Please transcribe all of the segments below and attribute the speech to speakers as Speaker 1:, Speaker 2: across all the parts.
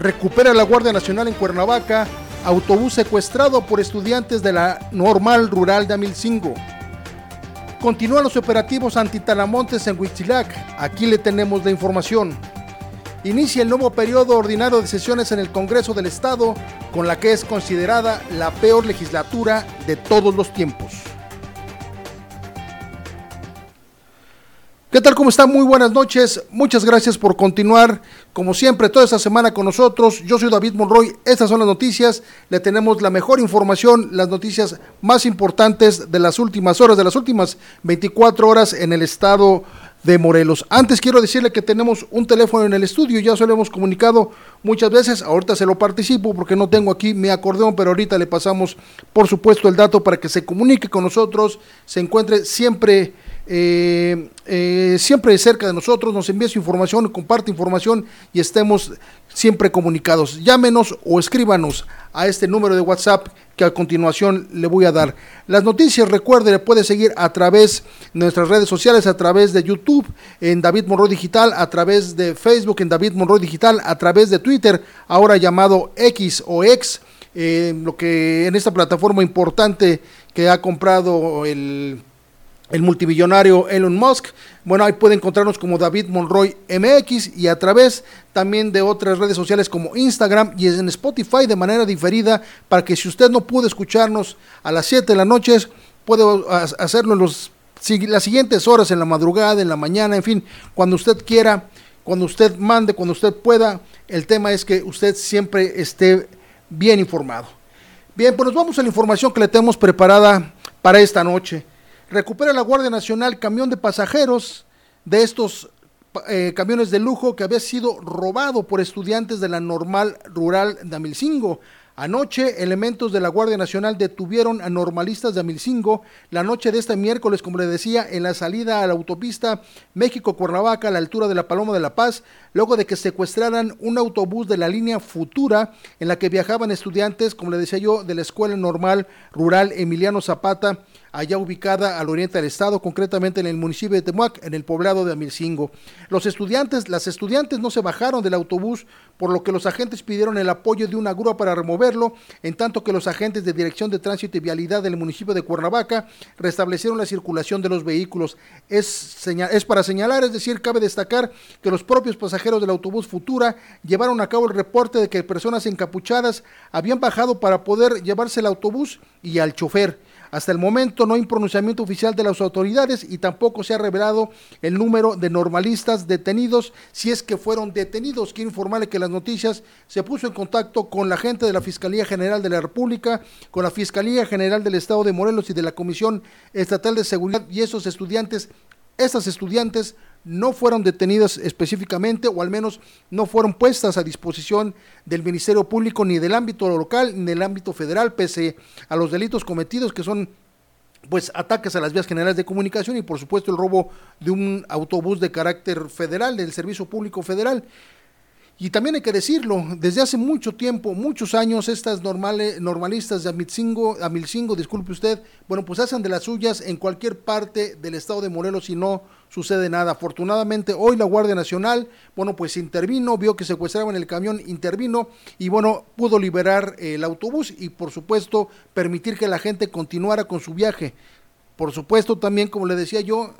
Speaker 1: Recupera la Guardia Nacional en Cuernavaca autobús secuestrado por estudiantes de la Normal Rural de Amilcingo. Continúan los operativos antitalamontes en Huitzilac. Aquí le tenemos la información. Inicia el nuevo periodo ordinario de sesiones en el Congreso del Estado, con la que es considerada la peor legislatura de todos los tiempos. ¿Qué tal? ¿Cómo están? Muy buenas noches. Muchas gracias por continuar, como siempre, toda esta semana con nosotros. Yo soy David Monroy. Estas son las noticias. Le tenemos la mejor información, las noticias más importantes de las últimas horas, de las últimas 24 horas en el estado de Morelos. Antes quiero decirle que tenemos un teléfono en el estudio, ya se lo hemos comunicado muchas veces, ahorita se lo participo porque no tengo aquí mi acordeón, pero ahorita le pasamos por supuesto el dato para que se comunique con nosotros, se encuentre siempre eh, eh, siempre cerca de nosotros, nos envíe su información, comparte información y estemos siempre comunicados. Llámenos o escríbanos a este número de WhatsApp que a continuación le voy a dar. Las noticias, recuerde, le puede seguir a través de nuestras redes sociales, a través de YouTube, en David Monroy Digital, a través de Facebook, en David Monroy Digital, a través de Twitter, ahora llamado X o X, eh, lo que en esta plataforma importante que ha comprado el el multimillonario Elon Musk. Bueno, ahí puede encontrarnos como David Monroy MX y a través también de otras redes sociales como Instagram y en Spotify de manera diferida para que si usted no pudo escucharnos a las 7 de la noche, puede hacerlo en los, las siguientes horas, en la madrugada, en la mañana, en fin, cuando usted quiera, cuando usted mande, cuando usted pueda. El tema es que usted siempre esté bien informado. Bien, pues nos vamos a la información que le tenemos preparada para esta noche. Recupera la Guardia Nacional camión de pasajeros de estos eh, camiones de lujo que había sido robado por estudiantes de la normal rural de Amilcingo. Anoche, elementos de la Guardia Nacional detuvieron a normalistas de Amilcingo la noche de este miércoles, como le decía, en la salida a la autopista México-Cuernavaca a la altura de la Paloma de la Paz, luego de que secuestraran un autobús de la línea Futura en la que viajaban estudiantes, como le decía yo, de la Escuela Normal Rural Emiliano Zapata allá ubicada al oriente del estado, concretamente en el municipio de Temuac, en el poblado de Amilcingo. Los estudiantes, las estudiantes no se bajaron del autobús, por lo que los agentes pidieron el apoyo de una grúa para removerlo, en tanto que los agentes de Dirección de Tránsito y Vialidad del municipio de Cuernavaca restablecieron la circulación de los vehículos. Es, es para señalar, es decir, cabe destacar que los propios pasajeros del autobús Futura llevaron a cabo el reporte de que personas encapuchadas habían bajado para poder llevarse el autobús y al chofer. Hasta el momento no hay pronunciamiento oficial de las autoridades y tampoco se ha revelado el número de normalistas detenidos, si es que fueron detenidos. Quiero informarle que las noticias se puso en contacto con la gente de la Fiscalía General de la República, con la Fiscalía General del Estado de Morelos y de la Comisión Estatal de Seguridad y esos estudiantes, estas estudiantes no fueron detenidas específicamente o al menos no fueron puestas a disposición del Ministerio Público ni del ámbito local ni del ámbito federal, pese a los delitos cometidos que son pues ataques a las vías generales de comunicación y por supuesto el robo de un autobús de carácter federal, del Servicio Público Federal. Y también hay que decirlo, desde hace mucho tiempo, muchos años, estas normales, normalistas de Amilcingo, Amilcingo, disculpe usted, bueno, pues hacen de las suyas en cualquier parte del estado de Morelos y no sucede nada. Afortunadamente, hoy la Guardia Nacional, bueno, pues intervino, vio que secuestraban el camión, intervino y bueno, pudo liberar el autobús y por supuesto permitir que la gente continuara con su viaje. Por supuesto, también, como le decía yo,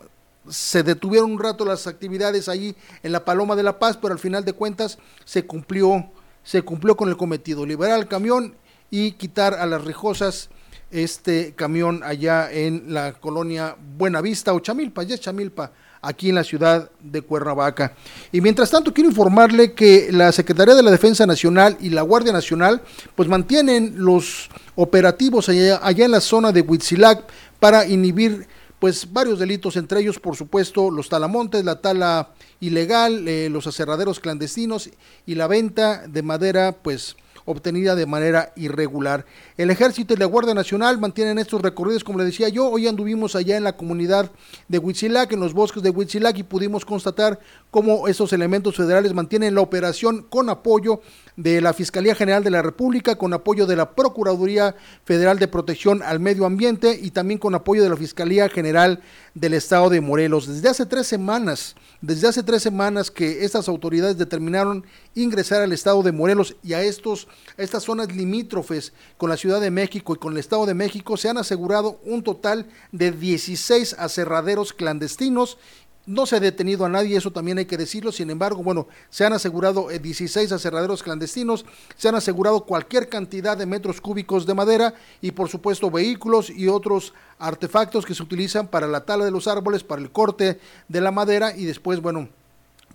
Speaker 1: se detuvieron un rato las actividades allí en la Paloma de la Paz, pero al final de cuentas se cumplió, se cumplió con el cometido, liberar el camión y quitar a las rijosas este camión allá en la colonia Buenavista o Chamilpa, ya es Chamilpa, aquí en la ciudad de Cuernavaca. Y mientras tanto quiero informarle que la Secretaría de la Defensa Nacional y la Guardia Nacional pues mantienen los operativos allá, allá en la zona de Huitzilac para inhibir pues varios delitos, entre ellos, por supuesto, los talamontes, la tala ilegal, eh, los aserraderos clandestinos y la venta de madera, pues obtenida de manera irregular. El ejército y la Guardia Nacional mantienen estos recorridos, como le decía yo, hoy anduvimos allá en la comunidad de Huitzilac, en los bosques de Huitzilac, y pudimos constatar cómo esos elementos federales mantienen la operación con apoyo de la Fiscalía General de la República, con apoyo de la Procuraduría Federal de Protección al Medio Ambiente y también con apoyo de la Fiscalía General del Estado de Morelos. Desde hace tres semanas, desde hace tres semanas que estas autoridades determinaron ingresar al Estado de Morelos y a estos, a estas zonas limítrofes con la Ciudad de México y con el Estado de México, se han asegurado un total de 16 aserraderos clandestinos no se ha detenido a nadie, eso también hay que decirlo. Sin embargo, bueno, se han asegurado 16 eh, aserraderos clandestinos, se han asegurado cualquier cantidad de metros cúbicos de madera y, por supuesto, vehículos y otros artefactos que se utilizan para la tala de los árboles, para el corte de la madera y después, bueno,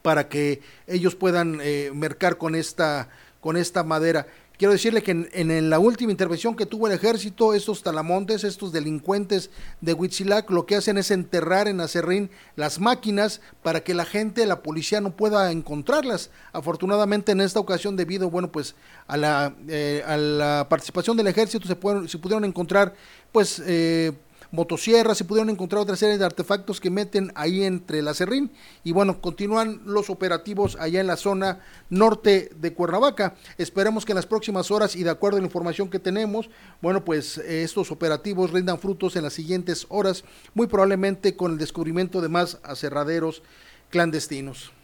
Speaker 1: para que ellos puedan eh, mercar con esta, con esta madera. Quiero decirle que en, la última intervención que tuvo el ejército, estos talamontes, estos delincuentes de Huitzilac, lo que hacen es enterrar en Acerrín las máquinas para que la gente, la policía no pueda encontrarlas. Afortunadamente en esta ocasión, debido, bueno, pues a la, eh, a la participación del ejército, se, se pudieron encontrar, pues, eh, motosierras, se pudieron encontrar otra serie de artefactos que meten ahí entre la Serrín y bueno, continúan los operativos allá en la zona norte de Cuernavaca. Esperemos que en las próximas horas y de acuerdo a la información que tenemos, bueno, pues eh, estos operativos rindan frutos en las siguientes horas, muy probablemente con el descubrimiento de más aserraderos clandestinos.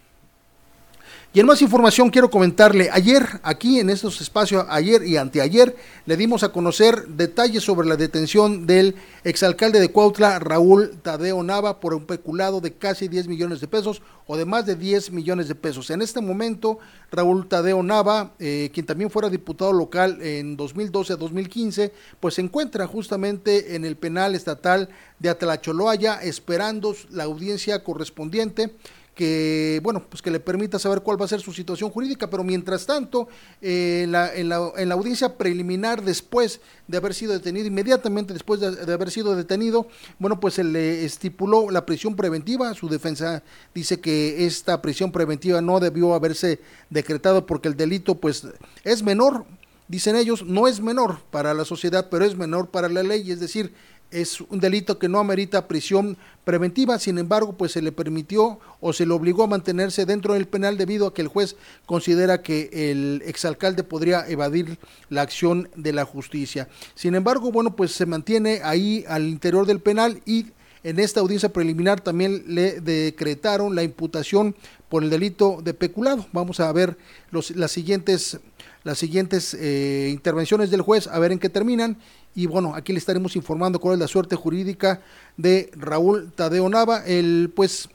Speaker 1: Y en más información quiero comentarle, ayer aquí en estos espacios, ayer y anteayer, le dimos a conocer detalles sobre la detención del exalcalde de Cuautla, Raúl Tadeo Nava, por un peculado de casi 10 millones de pesos o de más de 10 millones de pesos. En este momento, Raúl Tadeo Nava, eh, quien también fuera diputado local en 2012 a 2015, pues se encuentra justamente en el penal estatal de Atlacholoaya esperando la audiencia correspondiente que bueno pues que le permita saber cuál va a ser su situación jurídica pero mientras tanto eh, la, en, la, en, la, audiencia preliminar después de haber sido detenido inmediatamente después de, de, haber sido detenido bueno pues se le estipuló la prisión preventiva. Su defensa dice que esta prisión preventiva no debió haberse decretado porque el delito pues es menor. Dicen ellos no es menor para la sociedad pero es menor para la ley. Es decir es un delito que no amerita prisión preventiva, sin embargo, pues se le permitió o se le obligó a mantenerse dentro del penal debido a que el juez considera que el exalcalde podría evadir la acción de la justicia. Sin embargo, bueno, pues se mantiene ahí al interior del penal y en esta audiencia preliminar también le decretaron la imputación por el delito de peculado. Vamos a ver los, las siguientes las siguientes eh, intervenciones del juez, a ver en qué terminan. Y bueno, aquí le estaremos informando cuál es la suerte jurídica de Raúl Tadeo Nava, el pues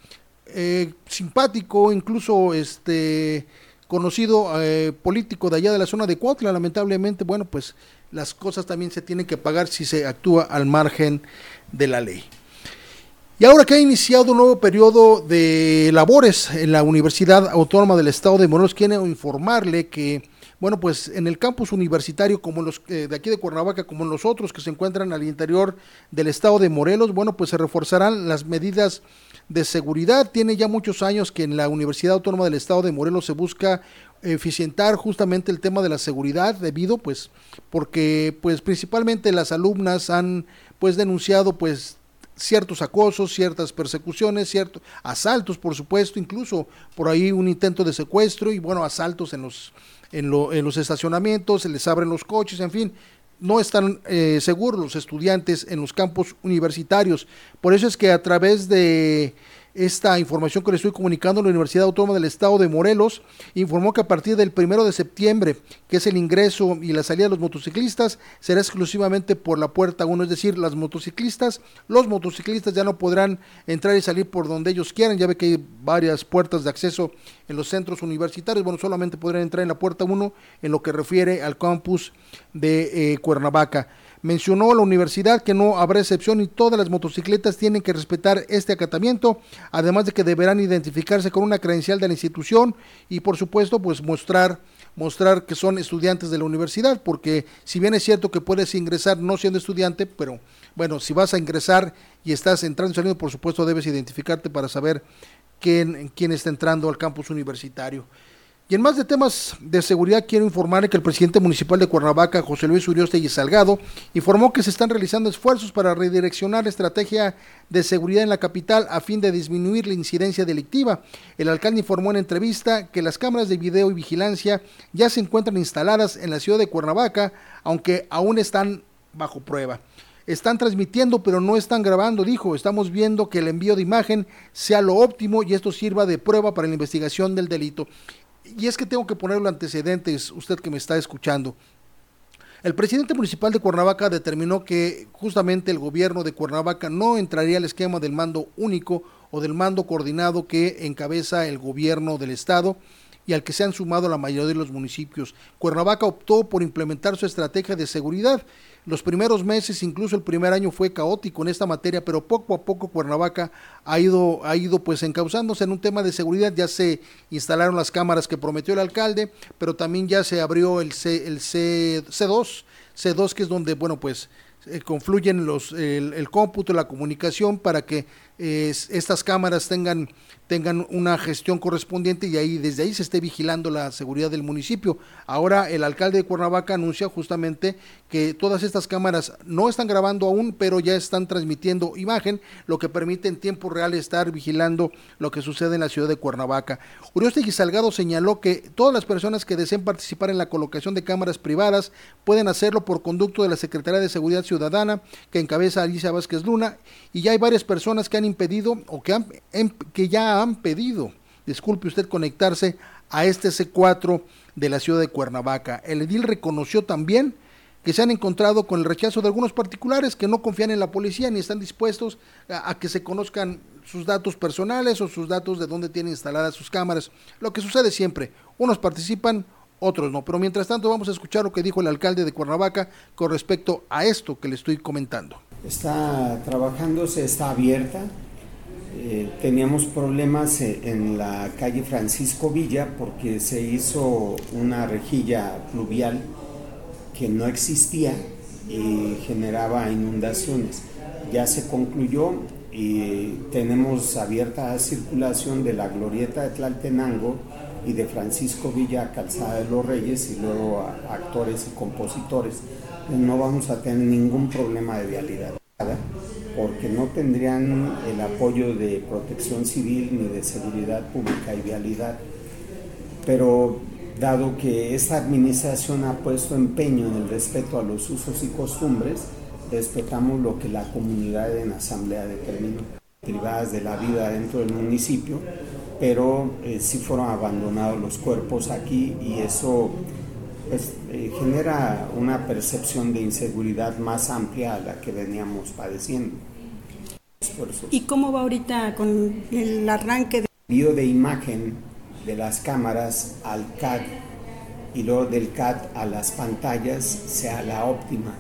Speaker 1: eh, simpático, incluso este conocido eh, político de allá de la zona de Cuautla, lamentablemente, bueno, pues las cosas también se tienen que pagar si se actúa al margen de la ley. Y ahora que ha iniciado un nuevo periodo de labores en la Universidad Autónoma del Estado de Morelos, quiero informarle que bueno, pues en el campus universitario, como los eh, de aquí de Cuernavaca, como en los otros que se encuentran al interior del estado de Morelos, bueno, pues se reforzarán las medidas de seguridad. Tiene ya muchos años que en la Universidad Autónoma del Estado de Morelos se busca eficientar justamente el tema de la seguridad debido pues porque pues principalmente las alumnas han pues denunciado pues ciertos acosos, ciertas persecuciones, ciertos asaltos, por supuesto, incluso por ahí un intento de secuestro y bueno, asaltos en los en, los estacionamientos, se les abren los coches, en fin, no están eh, seguros los estudiantes en los campos universitarios. Por eso es que a través de esta información que le estoy comunicando, la Universidad Autónoma del Estado de Morelos informó que a partir del primero de septiembre, que es el ingreso y la salida de los motociclistas, será exclusivamente por la puerta 1, es decir, las motociclistas, los motociclistas ya no podrán entrar y salir por donde ellos quieran, ya ve que hay varias puertas de acceso en los centros universitarios, bueno, solamente podrán entrar en la puerta 1 en lo que refiere al campus de eh, Cuernavaca. Mencionó la universidad que no habrá excepción y todas las motocicletas tienen que respetar este acatamiento, además de que deberán identificarse con una credencial de la institución y por supuesto pues mostrar mostrar que son estudiantes de la universidad, porque si bien es cierto que puedes ingresar no siendo estudiante, pero bueno, si vas a ingresar y estás entrando y saliendo, por supuesto debes identificarte para saber quién, quién está entrando al campus universitario. Y en más de temas de seguridad, quiero informar que el presidente municipal de Cuernavaca, José Luis y Salgado, informó que se están realizando esfuerzos para redireccionar la estrategia de seguridad en la capital a fin de disminuir la incidencia delictiva. El alcalde informó en entrevista que las cámaras de video y vigilancia ya se encuentran instaladas en la ciudad de Cuernavaca, aunque aún están bajo prueba. Están transmitiendo, pero no están grabando, dijo. Estamos viendo que el envío de imagen sea lo óptimo y esto sirva de prueba para la investigación del delito y es que tengo que ponerlo antecedentes, usted que me está escuchando. El presidente municipal de Cuernavaca determinó que justamente el gobierno de Cuernavaca no entraría al esquema del mando único o del mando coordinado que encabeza el gobierno del estado y al que se han sumado la mayoría de los municipios. Cuernavaca optó por implementar su estrategia de seguridad los primeros meses, incluso el primer año fue caótico en esta materia, pero poco a poco Cuernavaca ha ido, ha ido pues encauzándose en un tema de seguridad. Ya se instalaron las cámaras que prometió el alcalde, pero también ya se abrió el, C, el C, C2, C2 que es donde, bueno, pues eh, confluyen los, el, cómputo, la comunicación para que estas cámaras tengan tengan una gestión correspondiente y ahí desde ahí se esté vigilando la seguridad del municipio. Ahora el alcalde de Cuernavaca anuncia justamente que todas estas cámaras no están grabando aún, pero ya están transmitiendo imagen, lo que permite en tiempo real estar vigilando lo que sucede en la ciudad de Cuernavaca. Uriostegui Salgado señaló que todas las personas que deseen participar en la colocación de cámaras privadas pueden hacerlo por conducto de la Secretaría de Seguridad Ciudadana que encabeza Alicia Vázquez Luna y ya hay varias personas que han impedido o que, han, que ya han pedido, disculpe usted, conectarse a este C4 de la ciudad de Cuernavaca. El edil reconoció también que se han encontrado con el rechazo de algunos particulares que no confían en la policía ni están dispuestos a, que se conozcan sus datos personales o sus datos de dónde tienen instaladas sus cámaras. Lo que sucede siempre, unos participan, otros no. Pero mientras tanto vamos a escuchar lo que dijo el alcalde de Cuernavaca con respecto a esto que le estoy comentando.
Speaker 2: Está trabajándose, está abierta, eh, teníamos problemas eh, en la calle Francisco Villa porque se hizo una rejilla pluvial que no existía y generaba inundaciones. Ya se concluyó y tenemos abierta circulación de la glorieta de Tlaltenango y de Francisco Villa Calzada de los Reyes y luego a actores y compositores. No vamos a tener ningún problema de vialidad porque no tendrían el apoyo de protección civil ni de seguridad pública y vialidad. Pero dado que esta administración ha puesto empeño en el respeto a los usos y costumbres, respetamos lo que la comunidad en asamblea determinó. Privadas de la vida dentro del municipio, pero eh, sí fueron abandonados los cuerpos aquí y eso eh, genera una percepción de inseguridad más amplia a la que veníamos padeciendo.
Speaker 3: ¿Y cómo va ahorita con el arranque de
Speaker 2: envío de imagen de las cámaras al CAD y luego del CAD a las pantallas sea la óptima?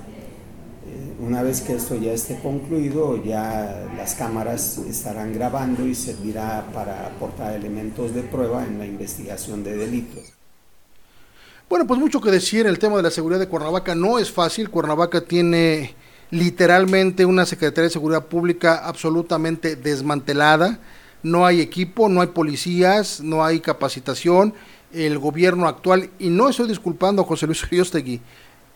Speaker 2: Eh, una vez que esto ya esté concluido, ya las cámaras estarán grabando y servirá para aportar elementos de prueba en la investigación de delitos.
Speaker 1: Bueno, pues mucho que decir, el tema de la seguridad de Cuernavaca no es fácil. Cuernavaca tiene literalmente una Secretaría de Seguridad Pública absolutamente desmantelada. No hay equipo, no hay policías, no hay capacitación. El gobierno actual, y no estoy disculpando a José Luis Riostegui,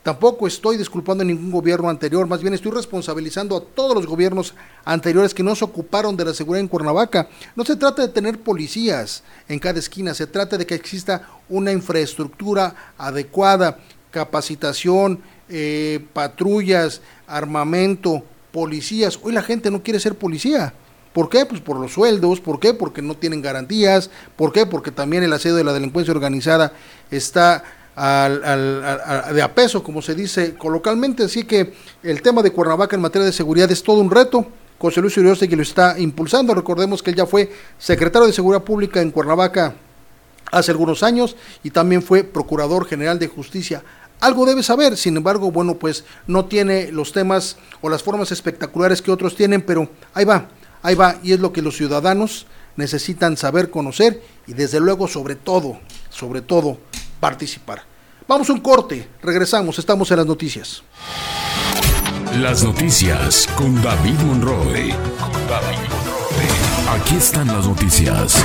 Speaker 1: Tampoco estoy disculpando a ningún gobierno anterior, más bien estoy responsabilizando a todos los gobiernos anteriores que no se ocuparon de la seguridad en Cuernavaca. No se trata de tener policías en cada esquina, se trata de que exista una infraestructura adecuada, capacitación, eh, patrullas, armamento, policías. Hoy la gente no quiere ser policía. ¿Por qué? Pues por los sueldos, ¿por qué? Porque no tienen garantías, ¿por qué? Porque también el asedio de la delincuencia organizada está al, de a peso, como se dice coloquialmente. Así que el tema de Cuernavaca en materia de seguridad es todo un reto. José Luis que lo está impulsando. Recordemos que él ya fue secretario de Seguridad Pública en Cuernavaca hace algunos años y también fue procurador general de justicia. Algo debe saber, sin embargo, bueno, pues no tiene los temas o las formas espectaculares que otros tienen, pero ahí va, ahí va, y es lo que los ciudadanos necesitan saber, conocer y desde luego, sobre todo, sobre todo, participar. Vamos a un corte, regresamos, estamos en las noticias.
Speaker 4: Las noticias con David Monroe. Aquí están las noticias.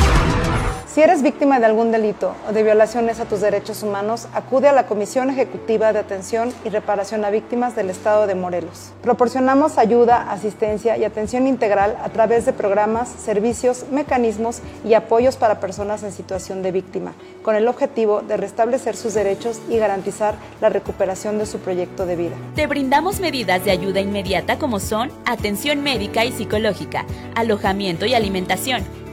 Speaker 5: Si eres víctima de algún delito o de violaciones a tus derechos humanos, acude a la Comisión Ejecutiva de Atención y Reparación a Víctimas del Estado de Morelos. Proporcionamos ayuda, asistencia y atención integral a través de programas, servicios, mecanismos y apoyos para personas en situación de víctima, con el objetivo de restablecer sus derechos y garantizar la recuperación de su proyecto de vida.
Speaker 6: Te brindamos medidas de ayuda inmediata como son atención médica y psicológica, alojamiento y alimentación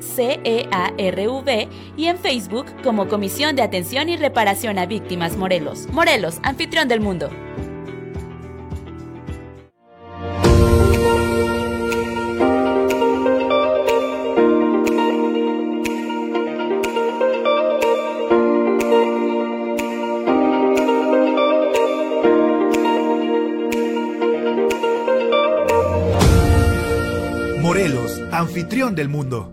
Speaker 6: CEARV y en Facebook como Comisión de Atención y Reparación a Víctimas Morelos. Morelos, anfitrión del mundo.
Speaker 7: Morelos, anfitrión del mundo.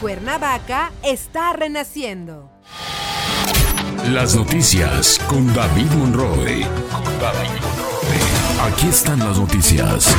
Speaker 8: Cuernavaca está renaciendo.
Speaker 4: Las noticias con David Monroe. Aquí están las noticias.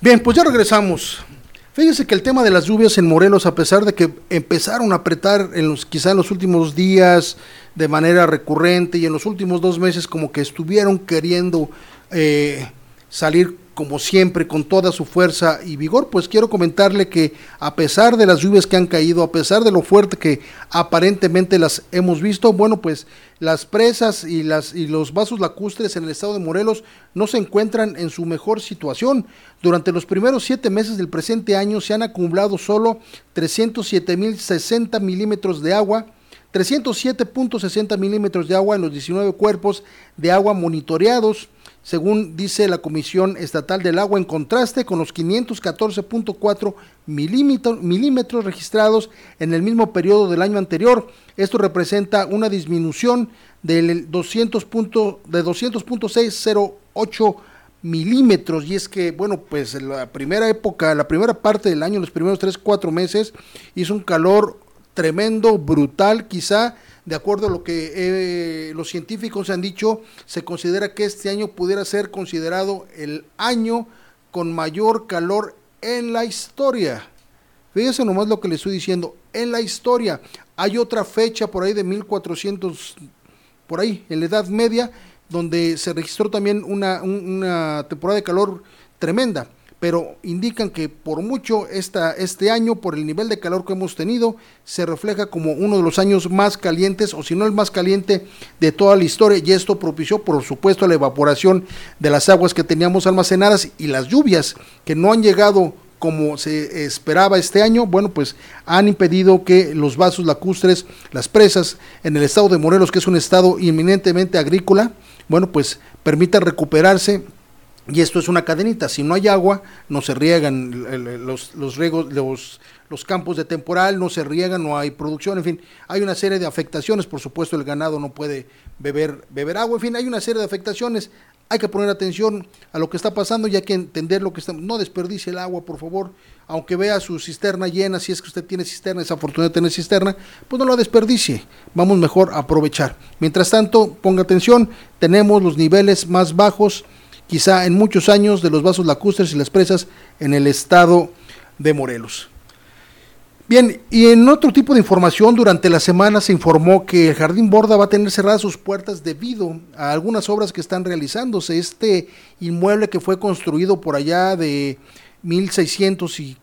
Speaker 1: Bien, pues ya regresamos. Fíjese que el tema de las lluvias en Morelos, a pesar de que empezaron a apretar en los, quizá en los últimos días de manera recurrente y en los últimos dos meses como que estuvieron queriendo eh, salir como siempre, con toda su fuerza y vigor, pues quiero comentarle que a pesar de las lluvias que han caído, a pesar de lo fuerte que aparentemente las hemos visto, bueno, pues las presas y, las, y los vasos lacustres en el estado de Morelos no se encuentran en su mejor situación. Durante los primeros siete meses del presente año se han acumulado solo 307 mil 60 milímetros de agua, 307.60 milímetros de agua en los 19 cuerpos de agua monitoreados según dice la Comisión Estatal del Agua, en contraste con los 514.4 milímetros, registrados en el mismo periodo del año anterior. Esto representa una disminución del 200 de 200.608 milímetros y es que bueno pues la primera época la primera parte del año los primeros 3 4 meses hizo un calor tremendo brutal quizá de acuerdo a lo que eh, los científicos han dicho, se considera que este año pudiera ser considerado el año con mayor calor en la historia. Fíjense nomás lo que le estoy diciendo, en la historia. Hay otra fecha por ahí de 1400, por ahí, en la Edad Media, donde se registró también una, una temporada de calor tremenda pero indican que por mucho esta, este año, por el nivel de calor que hemos tenido, se refleja como uno de los años más calientes, o si no el más caliente de toda la historia, y esto propició, por supuesto, la evaporación de las aguas que teníamos almacenadas y las lluvias que no han llegado como se esperaba este año, bueno, pues han impedido que los vasos lacustres, las presas en el estado de Morelos, que es un estado inminentemente agrícola, bueno, pues permitan recuperarse y esto es una cadenita, si no hay agua, no se riegan. Los, los, riegos, los, los campos de temporal, no se riegan, no hay producción, en fin, hay una serie de afectaciones, por supuesto el ganado no puede beber, beber agua, en fin, hay una serie de afectaciones, hay que poner atención a lo que está pasando y hay que entender lo que está, no desperdicie el agua, por favor, aunque vea su cisterna llena, si es que usted tiene cisterna, es afortunado de tener cisterna, pues no la desperdicie, vamos mejor a aprovechar. Mientras tanto, ponga atención, tenemos los niveles más bajos, quizá en muchos años, de los vasos lacustres y las presas en el estado de Morelos. Bien, y en otro tipo de información, durante la semana se informó que el Jardín Borda va a tener cerradas sus puertas debido a algunas obras que están realizándose. Este inmueble que fue construido por allá de 1600 y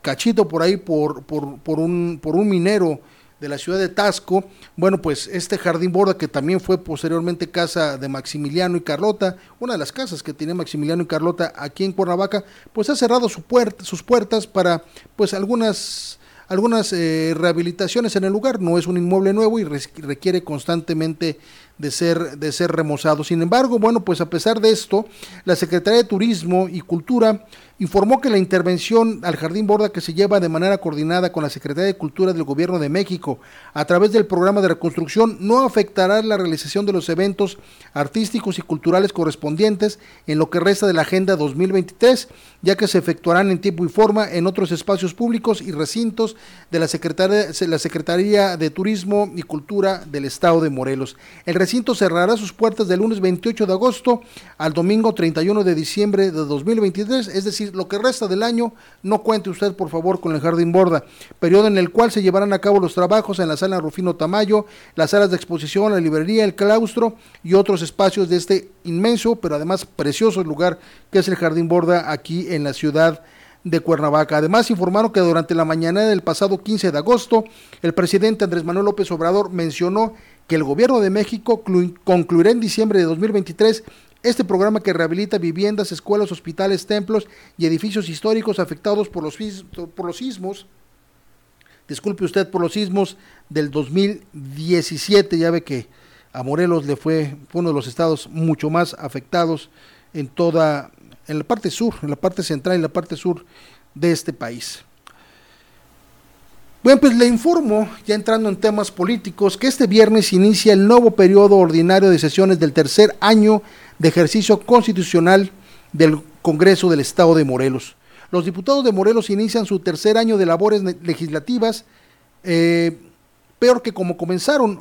Speaker 1: cachito por ahí por, por, por, un, por un minero de la ciudad de Tasco, bueno, pues este jardín borda que también fue posteriormente casa de Maximiliano y Carlota, una de las casas que tiene Maximiliano y Carlota aquí en Cuernavaca, pues ha cerrado sus puertas para pues algunas algunas eh, rehabilitaciones en el lugar, no es un inmueble nuevo y requiere constantemente de ser, de ser remozado. Sin embargo, bueno, pues a pesar de esto, la Secretaría de Turismo y Cultura informó que la intervención al Jardín Borda que se lleva de manera coordinada con la Secretaría de Cultura del Gobierno de México a través del programa de reconstrucción no afectará la realización de los eventos artísticos y culturales correspondientes en lo que resta de la Agenda 2023, ya que se efectuarán en tiempo y forma en otros espacios públicos y recintos de la Secretaría, la Secretaría de Turismo y Cultura del Estado de Morelos. El recinto cerrará sus puertas del lunes 28 de agosto al domingo 31 de diciembre de 2023, es decir, lo que resta del año, no cuente usted por favor con el Jardín Borda, periodo en el cual se llevarán a cabo los trabajos en la sala Rufino Tamayo, las salas de exposición, la librería, el claustro y otros espacios de este inmenso, pero además precioso lugar que es el Jardín Borda aquí en la ciudad de Cuernavaca. Además, informaron que durante la mañana del pasado 15 de agosto, el presidente Andrés Manuel López Obrador mencionó que el gobierno de México concluirá en diciembre de 2023 este programa que rehabilita viviendas, escuelas, hospitales, templos y edificios históricos afectados por los, por los sismos, disculpe usted, por los sismos del 2017, ya ve que a Morelos le fue, uno de los estados mucho más afectados en toda, en la parte sur, en la parte central y la parte sur de este país. Bueno, pues le informo, ya entrando en temas políticos, que este viernes inicia el nuevo periodo ordinario de sesiones del tercer año de ejercicio constitucional del Congreso del Estado de Morelos. Los diputados de Morelos inician su tercer año de labores legislativas, eh, peor que como comenzaron.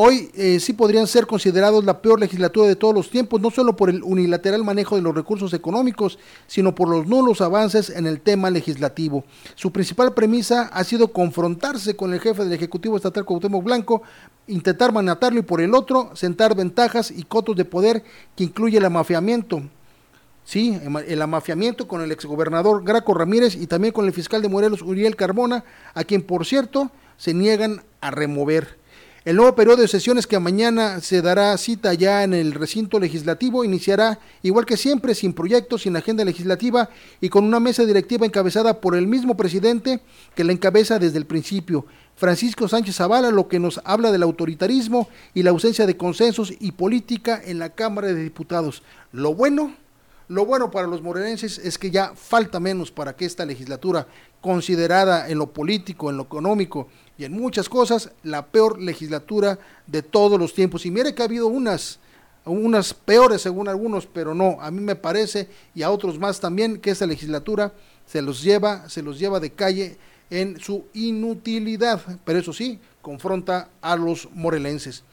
Speaker 1: Hoy eh, sí podrían ser considerados la peor legislatura de todos los tiempos, no solo por el unilateral manejo de los recursos económicos, sino por los nulos avances en el tema legislativo. Su principal premisa ha sido confrontarse con el jefe del Ejecutivo Estatal Cuauhtémoc Blanco intentar manatarlo y por el otro sentar ventajas y cotos de poder que incluye el amafiamiento. Sí, el amafiamiento con el exgobernador Graco Ramírez y también con el fiscal de Morelos Uriel Carmona, a quien por cierto se niegan a remover. El nuevo periodo de sesiones que mañana se dará cita ya en el recinto legislativo iniciará igual que siempre sin proyectos, sin agenda legislativa y con una mesa directiva encabezada por el mismo presidente que la encabeza desde el principio. Francisco Sánchez Zavala, lo que nos habla del autoritarismo y la ausencia de consensos y política en la Cámara de Diputados. Lo bueno, lo bueno para los morenenses es que ya falta menos para que esta legislatura, considerada en lo político, en lo económico y en muchas cosas, la peor legislatura de todos los tiempos. Y mire que ha habido unas, unas peores según algunos, pero no, a mí me parece y a otros más también que esta legislatura se los lleva, se los lleva de calle en su inutilidad, pero eso sí, confronta a los morelenses.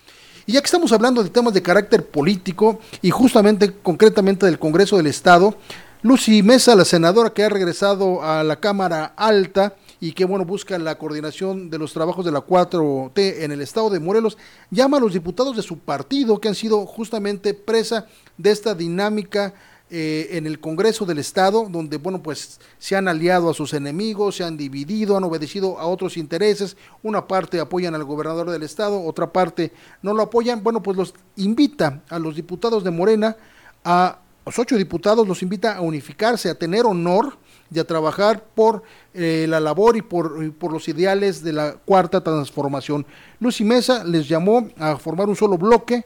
Speaker 1: Y ya que estamos hablando de temas de carácter político y justamente concretamente del Congreso del Estado, Lucy Mesa, la senadora que ha regresado a la Cámara Alta y que bueno busca la coordinación de los trabajos de la 4T en el estado de Morelos, llama a los diputados de su partido que han sido justamente presa de esta dinámica eh, en el Congreso del Estado, donde, bueno, pues se han aliado a sus enemigos, se han dividido, han obedecido a otros intereses, una parte apoyan al gobernador del Estado, otra parte no lo apoyan, bueno, pues los invita a los diputados de Morena, a los ocho diputados los invita a unificarse, a tener honor y a trabajar por eh, la labor y por, por, los ideales de la cuarta transformación. Lucy Mesa les llamó a formar un solo bloque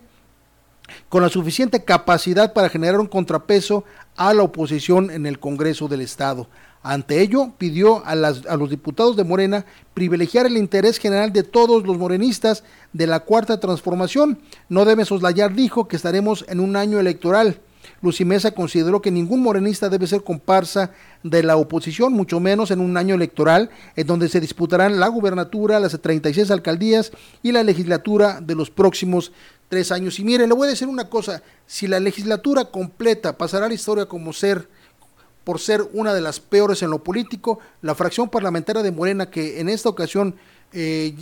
Speaker 1: con la suficiente capacidad para generar un contrapeso a la oposición en el Congreso del Estado. Ante ello, pidió a, los diputados de Morena privilegiar el interés general de todos los morenistas de la cuarta transformación. No debe soslayar, dijo, que estaremos en un año electoral. Lucimesa consideró que ningún morenista debe ser comparsa de la oposición, mucho menos en un año electoral, en donde se disputarán la gubernatura, las 36 alcaldías y la legislatura de los próximos tres años. Y mire, le voy a decir una cosa, si la legislatura completa pasará a la historia como ser, por ser una de las peores en lo político, la fracción parlamentaria de Morena, que en esta ocasión eh,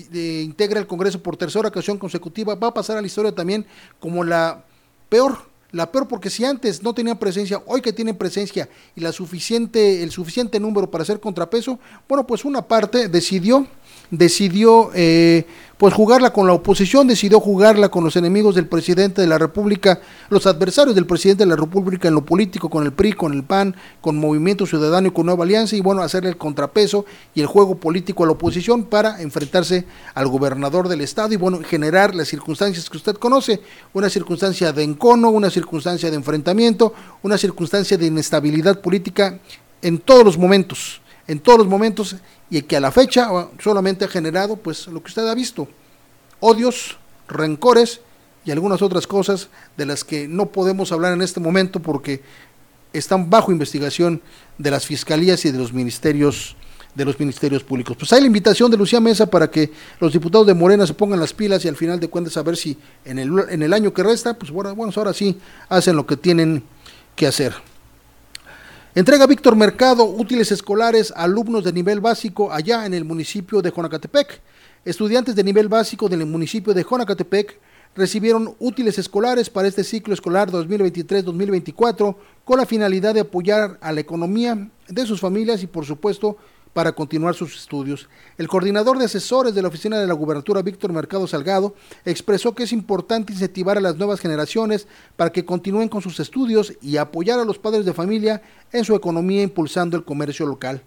Speaker 1: integra el Congreso por tercera ocasión consecutiva, va a pasar a la historia también como la peor, la peor porque si antes no tenían presencia, hoy que tienen presencia y la suficiente, el suficiente número para hacer contrapeso, bueno, pues una parte decidió decidió eh, pues jugarla con la oposición, decidió jugarla con los enemigos del presidente de la República, los adversarios del presidente de la República en lo político, con el PRI, con el PAN, con Movimiento Ciudadano y con Nueva Alianza, y bueno, hacerle el contrapeso y el juego político a la oposición para enfrentarse al gobernador del estado y bueno, generar las circunstancias que usted conoce, una circunstancia de encono, una circunstancia de enfrentamiento, una circunstancia de inestabilidad política en todos los momentos, en todos los momentos y que a la fecha solamente ha generado pues lo que usted ha visto, odios, rencores y algunas otras cosas de las que no podemos hablar en este momento porque están bajo investigación de las fiscalías y de los ministerios de los ministerios públicos. Pues hay la invitación de Lucía Mesa para que los diputados de Morena se pongan las pilas y al final de cuentas a ver si en el, en el año que resta, pues bueno, bueno, ahora sí hacen lo que tienen que hacer. Entrega Víctor Mercado útiles escolares a alumnos de nivel básico allá en el municipio de Jonacatepec. Estudiantes de nivel básico del municipio de Jonacatepec recibieron útiles escolares para este ciclo escolar 2023-2024 con la finalidad de apoyar a la economía de sus familias y por supuesto para continuar sus estudios. El coordinador de asesores de la oficina de la gubernatura, Víctor Mercado Salgado, expresó que es importante incentivar a las nuevas generaciones para que continúen con sus estudios y apoyar a los padres de familia en su economía impulsando el comercio local.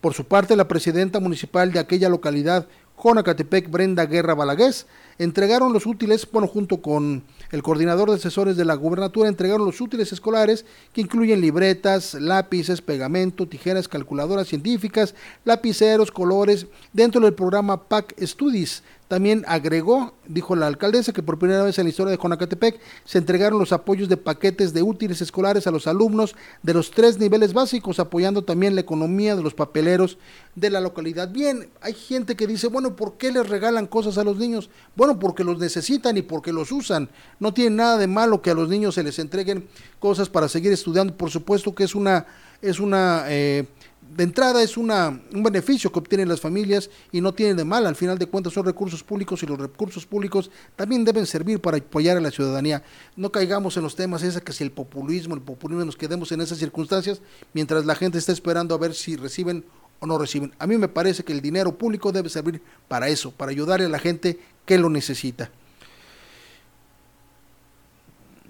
Speaker 1: Por su parte, la presidenta municipal de aquella localidad, Jonacatepec, Brenda Guerra Balagués, entregaron los útiles, bueno, junto con el coordinador de asesores de la gubernatura entregaron los útiles escolares que incluyen libretas, lápices, pegamento, tijeras, calculadoras científicas, lapiceros, colores, dentro del programa PAC Studies también agregó, dijo la alcaldesa, que por primera vez en la historia de Jonacatepec se entregaron los apoyos de paquetes de útiles escolares a los alumnos de los tres niveles básicos, apoyando también la economía de los papeleros de la localidad. Bien, hay gente que dice, bueno, ¿por qué les regalan cosas a los niños? Bueno, porque los necesitan y porque los usan. No tiene nada de malo que a los niños se les entreguen cosas para seguir estudiando. Por supuesto que es una, es una eh, de entrada es una, un beneficio que obtienen las familias y no tiene de mal, al final de cuentas son recursos públicos y los recursos públicos también deben servir para apoyar a la ciudadanía. No caigamos en los temas esa que si el populismo, el populismo nos quedemos en esas circunstancias mientras la gente está esperando a ver si reciben o no reciben. A mí me parece que el dinero público debe servir para eso, para ayudarle a la gente que lo necesita.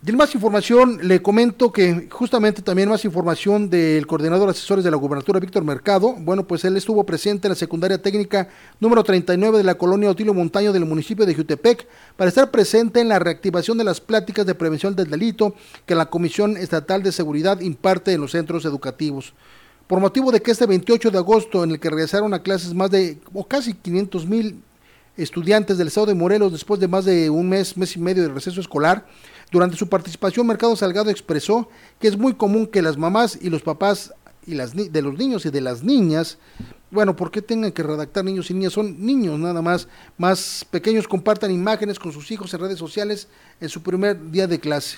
Speaker 1: Y más información, le comento que justamente también más información del coordinador de asesores de la gubernatura, Víctor Mercado. Bueno, pues él estuvo presente en la secundaria técnica número 39 de la colonia Otilio Montaño del municipio de Jutepec para estar presente en la reactivación de las pláticas de prevención del delito que la Comisión Estatal de Seguridad imparte en los centros educativos. Por motivo de que este 28 de agosto, en el que regresaron a clases más de o casi 500 mil estudiantes del estado de Morelos después de más de un mes, mes y medio de receso escolar, durante su participación, Mercado Salgado expresó que es muy común que las mamás y los papás y las de los niños y de las niñas, bueno, ¿por qué tengan que redactar niños y niñas? Son niños nada más, más pequeños compartan imágenes con sus hijos en redes sociales en su primer día de clase.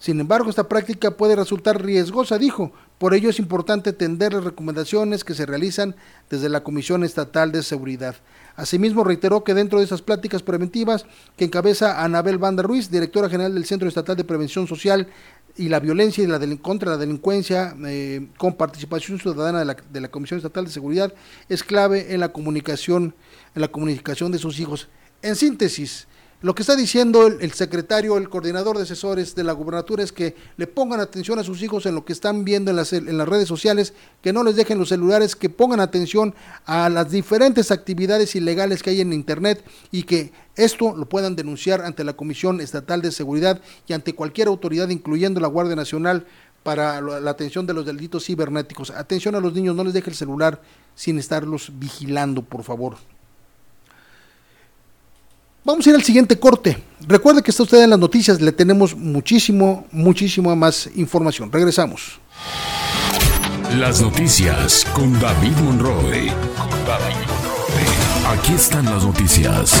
Speaker 1: Sin embargo, esta práctica puede resultar riesgosa, dijo. Por ello es importante atender las recomendaciones que se realizan desde la Comisión Estatal de Seguridad. Asimismo, reiteró que dentro de esas pláticas preventivas que encabeza Anabel Banda Ruiz, directora general del Centro Estatal de Prevención Social y la Violencia y la contra la Delincuencia, eh, con participación ciudadana de la, de la Comisión Estatal de Seguridad, es clave en la comunicación, en la comunicación de sus hijos. En síntesis, lo que está diciendo el, secretario, el coordinador de asesores de la gubernatura es que le pongan atención a sus hijos en lo que están viendo en las, en las redes sociales, que no les dejen los celulares, que pongan atención a las diferentes actividades ilegales que hay en Internet y que esto lo puedan denunciar ante la Comisión Estatal de Seguridad y ante cualquier autoridad, incluyendo la Guardia Nacional, para la atención de los delitos cibernéticos. Atención a los niños, no les deje el celular sin estarlos vigilando, por favor. Vamos a ir al siguiente corte. Recuerde que está usted en las noticias, le tenemos muchísimo, muchísimo más información. Regresamos.
Speaker 4: Las noticias con David Monroe. Con David Monroe. Aquí están las noticias.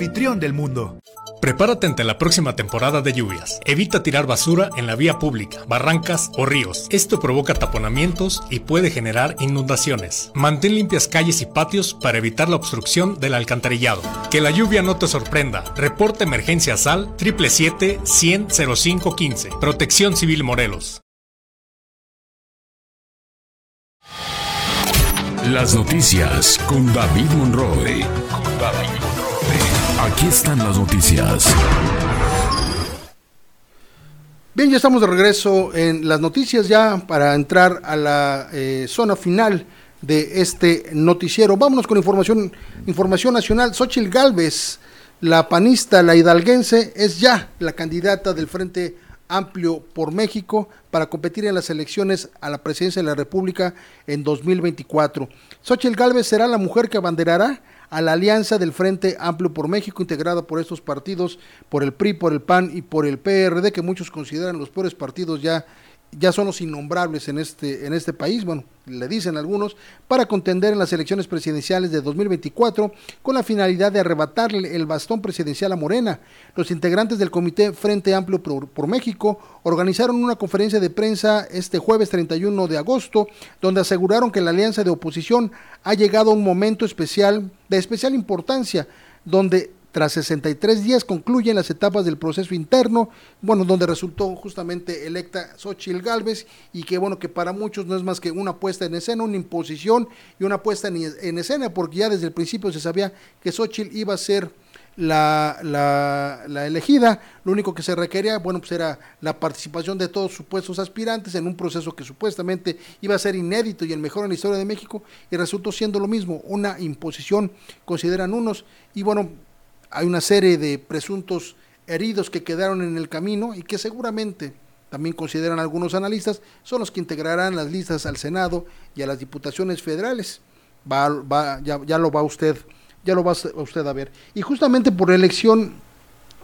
Speaker 7: Anfitrión del mundo.
Speaker 9: Prepárate ante la próxima temporada de lluvias. Evita tirar basura en la vía pública, barrancas o ríos. Esto provoca taponamientos y puede generar inundaciones. Mantén limpias calles y patios para evitar la obstrucción del alcantarillado. Que la lluvia no te sorprenda. Reporte emergencia SAL 777-100-0515. Protección Civil Morelos.
Speaker 4: Las noticias con David Monroe. Aquí están las noticias.
Speaker 1: Bien, ya estamos de regreso en las noticias ya para entrar a la eh, zona final de este noticiero. Vámonos con información, información nacional. Xochil Gálvez, la panista, la hidalguense, es ya la candidata del Frente Amplio por México para competir en las elecciones a la presidencia de la República en 2024. Xochitl Gálvez será la mujer que abanderará a la alianza del Frente Amplio por México, integrada por estos partidos, por el PRI, por el PAN y por el PRD, que muchos consideran los peores partidos ya ya son los innombrables en este, en este país, bueno, le dicen algunos, para contender en las elecciones presidenciales de 2024 con la finalidad de arrebatarle el bastón presidencial a Morena. Los integrantes del Comité Frente Amplio por, por, México organizaron una conferencia de prensa este jueves 31 de agosto, donde aseguraron que la alianza de oposición ha llegado a un momento especial, de especial importancia, donde tras 63 días concluyen las etapas del proceso interno, bueno, donde resultó justamente electa Xochitl Galvez y que bueno, que para muchos no es más que una puesta en escena, una imposición y una puesta en, escena, porque ya desde el principio se sabía que Xochitl iba a ser la, la, la, elegida, lo único que se requería, bueno, pues era la participación de todos supuestos aspirantes en un proceso que supuestamente iba a ser inédito y el mejor en la historia de México, y resultó siendo lo mismo, una imposición, consideran unos, y bueno, hay una serie de presuntos heridos que quedaron en el camino y que seguramente también consideran algunos analistas son los que integrarán las listas al Senado y a las diputaciones federales. Va, va, ya, ya, lo va usted, ya lo va usted a ver. Y justamente por la elección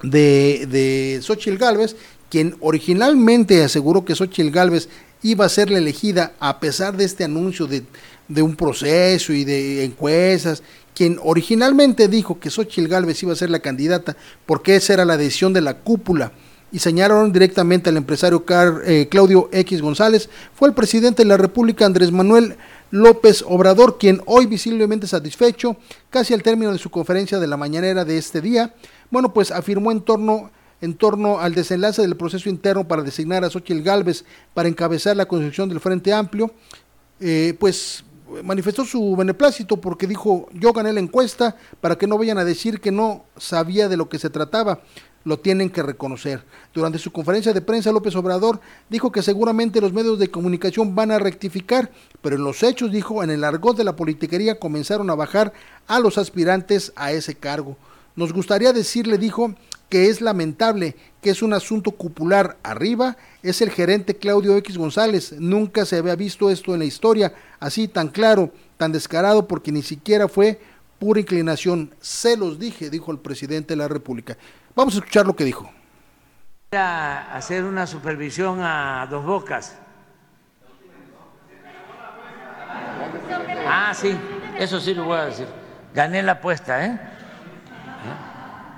Speaker 1: de, de Xochitl Galvez, quien originalmente aseguró que Xochitl Galvez iba a ser la elegida a pesar de este anuncio de, de un proceso y de encuestas quien originalmente dijo que Xochitl Gálvez iba a ser la candidata porque esa era la decisión de la cúpula y señalaron directamente al empresario eh, Claudio X González, fue el presidente de la República Andrés Manuel López Obrador, quien hoy visiblemente satisfecho, casi al término de su conferencia de la mañanera de este día, bueno, pues afirmó en torno al desenlace del proceso interno para designar a Xochitl Gálvez para encabezar la construcción del Frente Amplio, eh, pues manifestó su beneplácito porque dijo, yo gané la encuesta para que no vayan a decir que no sabía de lo que se trataba, lo tienen que reconocer. Durante su conferencia de prensa, López Obrador dijo que seguramente los medios de comunicación van a rectificar, pero en los hechos, dijo, en el argot de la politiquería comenzaron a bajar a los aspirantes a ese cargo. Nos gustaría decirle, dijo, que es lamentable, que es un asunto cupular arriba, es el gerente Claudio X González. Nunca se había visto esto en la historia, así tan claro, tan descarado, porque ni siquiera fue pura inclinación. Se los dije, dijo el presidente de la República. Vamos a escuchar lo que dijo.
Speaker 10: hacer una supervisión a dos bocas. Ah, sí, eso sí lo voy a decir. Gané la apuesta, ¿eh?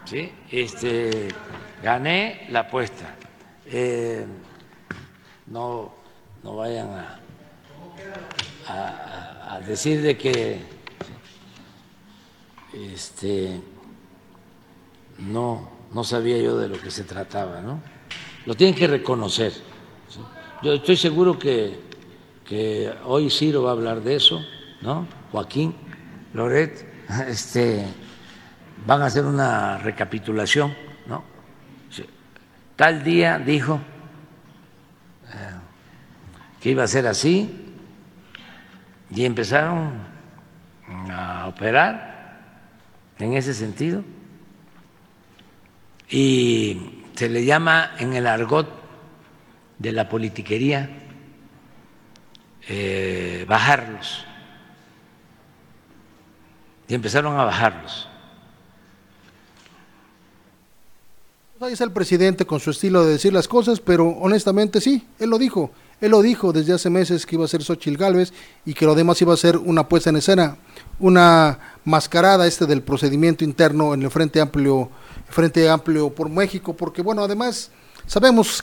Speaker 10: ¿Sí? Este, gané la apuesta. Eh, no, no vayan a, a, decir de que este, no, no sabía yo de lo que se trataba, ¿no? Lo tienen que reconocer. Yo estoy seguro que, que hoy Ciro va a hablar de eso, ¿no? Joaquín, Loret, este van a hacer una recapitulación, ¿no? Tal día dijo eh, que iba a ser así y empezaron a operar en ese sentido. y se le llama en el argot de la politiquería eh, bajarlos. Y empezaron a bajarlos.
Speaker 1: Ahí está el presidente con su estilo de decir las cosas, pero honestamente sí, él lo dijo. Él lo dijo desde hace meses que iba a ser Xochitl Galvez y que lo demás iba a ser una puesta en escena, una mascarada este del procedimiento interno en el Frente Amplio, Frente Amplio por México, porque bueno, además sabemos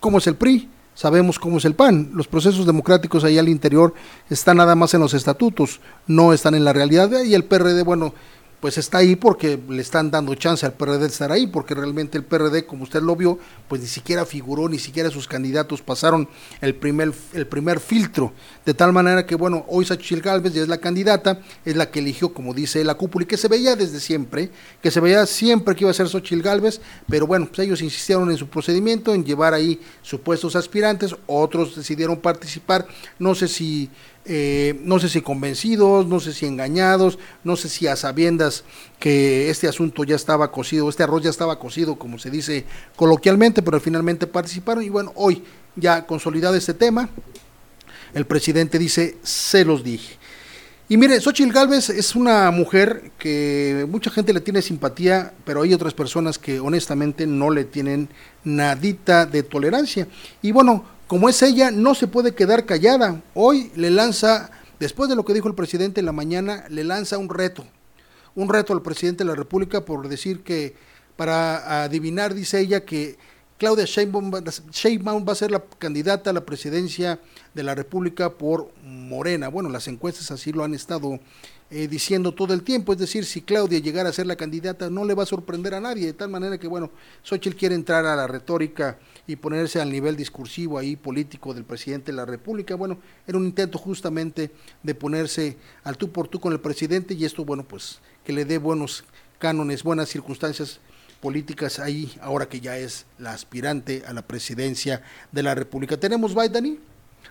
Speaker 1: cómo es el PRI, sabemos cómo es el PAN. Los procesos democráticos ahí al interior están nada más en los estatutos, no están en la realidad. Y el PRD, bueno, pues está ahí porque le están dando chance al PRD de estar ahí, porque realmente el PRD, como usted lo vio, pues ni siquiera figuró, ni siquiera sus candidatos pasaron el primer, el primer filtro, de tal manera que, bueno, hoy Sachil Galvez ya es la candidata, es la que eligió, como dice la cúpula, y que se veía desde siempre, que se veía siempre que iba a ser Xochitl Galvez, pero bueno, pues ellos insistieron en su procedimiento, en llevar ahí supuestos aspirantes, otros decidieron participar, no sé si eh, no sé si convencidos, no sé si engañados, no sé si a sabiendas que este asunto ya estaba cocido, este arroz ya estaba cocido, como se dice coloquialmente, pero finalmente participaron y bueno, hoy ya consolidado este tema, el presidente dice, se los dije. Y mire, Xochitl Galvez es una mujer que mucha gente le tiene simpatía, pero hay otras personas que honestamente no le tienen nadita de tolerancia. Y bueno, como es ella, no se puede quedar callada. Hoy le lanza, después de lo que dijo el presidente en la mañana, le lanza un reto. Un reto al presidente de la República por decir que, para adivinar, dice ella, que Claudia Sheinbaum, va a ser la candidata a la presidencia de la República por Morena. Bueno, las encuestas así lo han estado eh, diciendo todo el tiempo. Es decir, si Claudia llegara a ser la candidata, no le va a sorprender a nadie. De tal manera que, bueno, Xochitl quiere entrar a la retórica y ponerse al nivel discursivo ahí político del presidente de la República. Bueno, era un intento justamente de ponerse al tú por tú con el presidente y esto, bueno, pues que le dé buenos cánones, buenas circunstancias políticas ahí, ahora que ya es la aspirante a la presidencia de la República. ¿Tenemos Biden?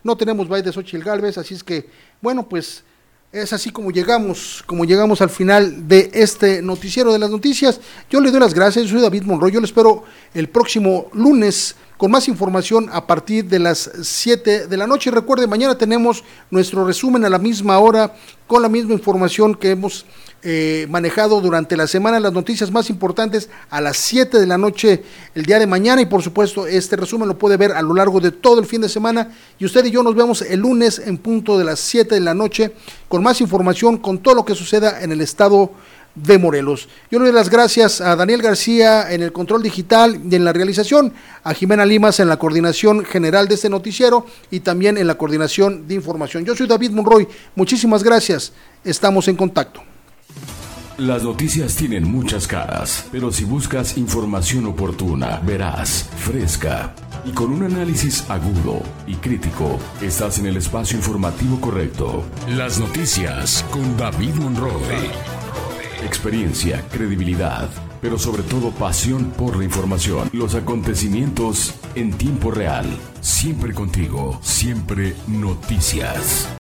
Speaker 1: No tenemos Biden de Xochitl Galvez, así es que, bueno, pues es así como llegamos, como llegamos al final de este noticiero de las noticias. Yo le doy las gracias, soy David Monroy, yo le espero el próximo lunes con más información a partir de las 7 de la noche. Recuerde, mañana tenemos nuestro resumen a la misma hora con la misma información que hemos eh, manejado durante la semana. Las noticias más importantes a las 7 de la noche el día de mañana. Y por supuesto este resumen lo puede ver a lo largo de todo el fin de semana. Y usted y yo nos vemos el lunes en punto de las 7 de la noche con más información con todo lo que suceda en el estado de Morelos. Yo le doy las gracias a Daniel García en el control digital y en la realización, a Jimena Limas en la coordinación general de este noticiero y también en la coordinación de información. Yo soy David Monroy, muchísimas gracias, estamos en contacto.
Speaker 4: Las noticias tienen muchas caras, pero si buscas información oportuna, verás, fresca y con un análisis agudo y crítico, estás en el espacio informativo correcto. Las noticias con David Monroe. Experiencia, credibilidad, pero sobre todo pasión por la información. Los acontecimientos en tiempo real. Siempre contigo, siempre noticias.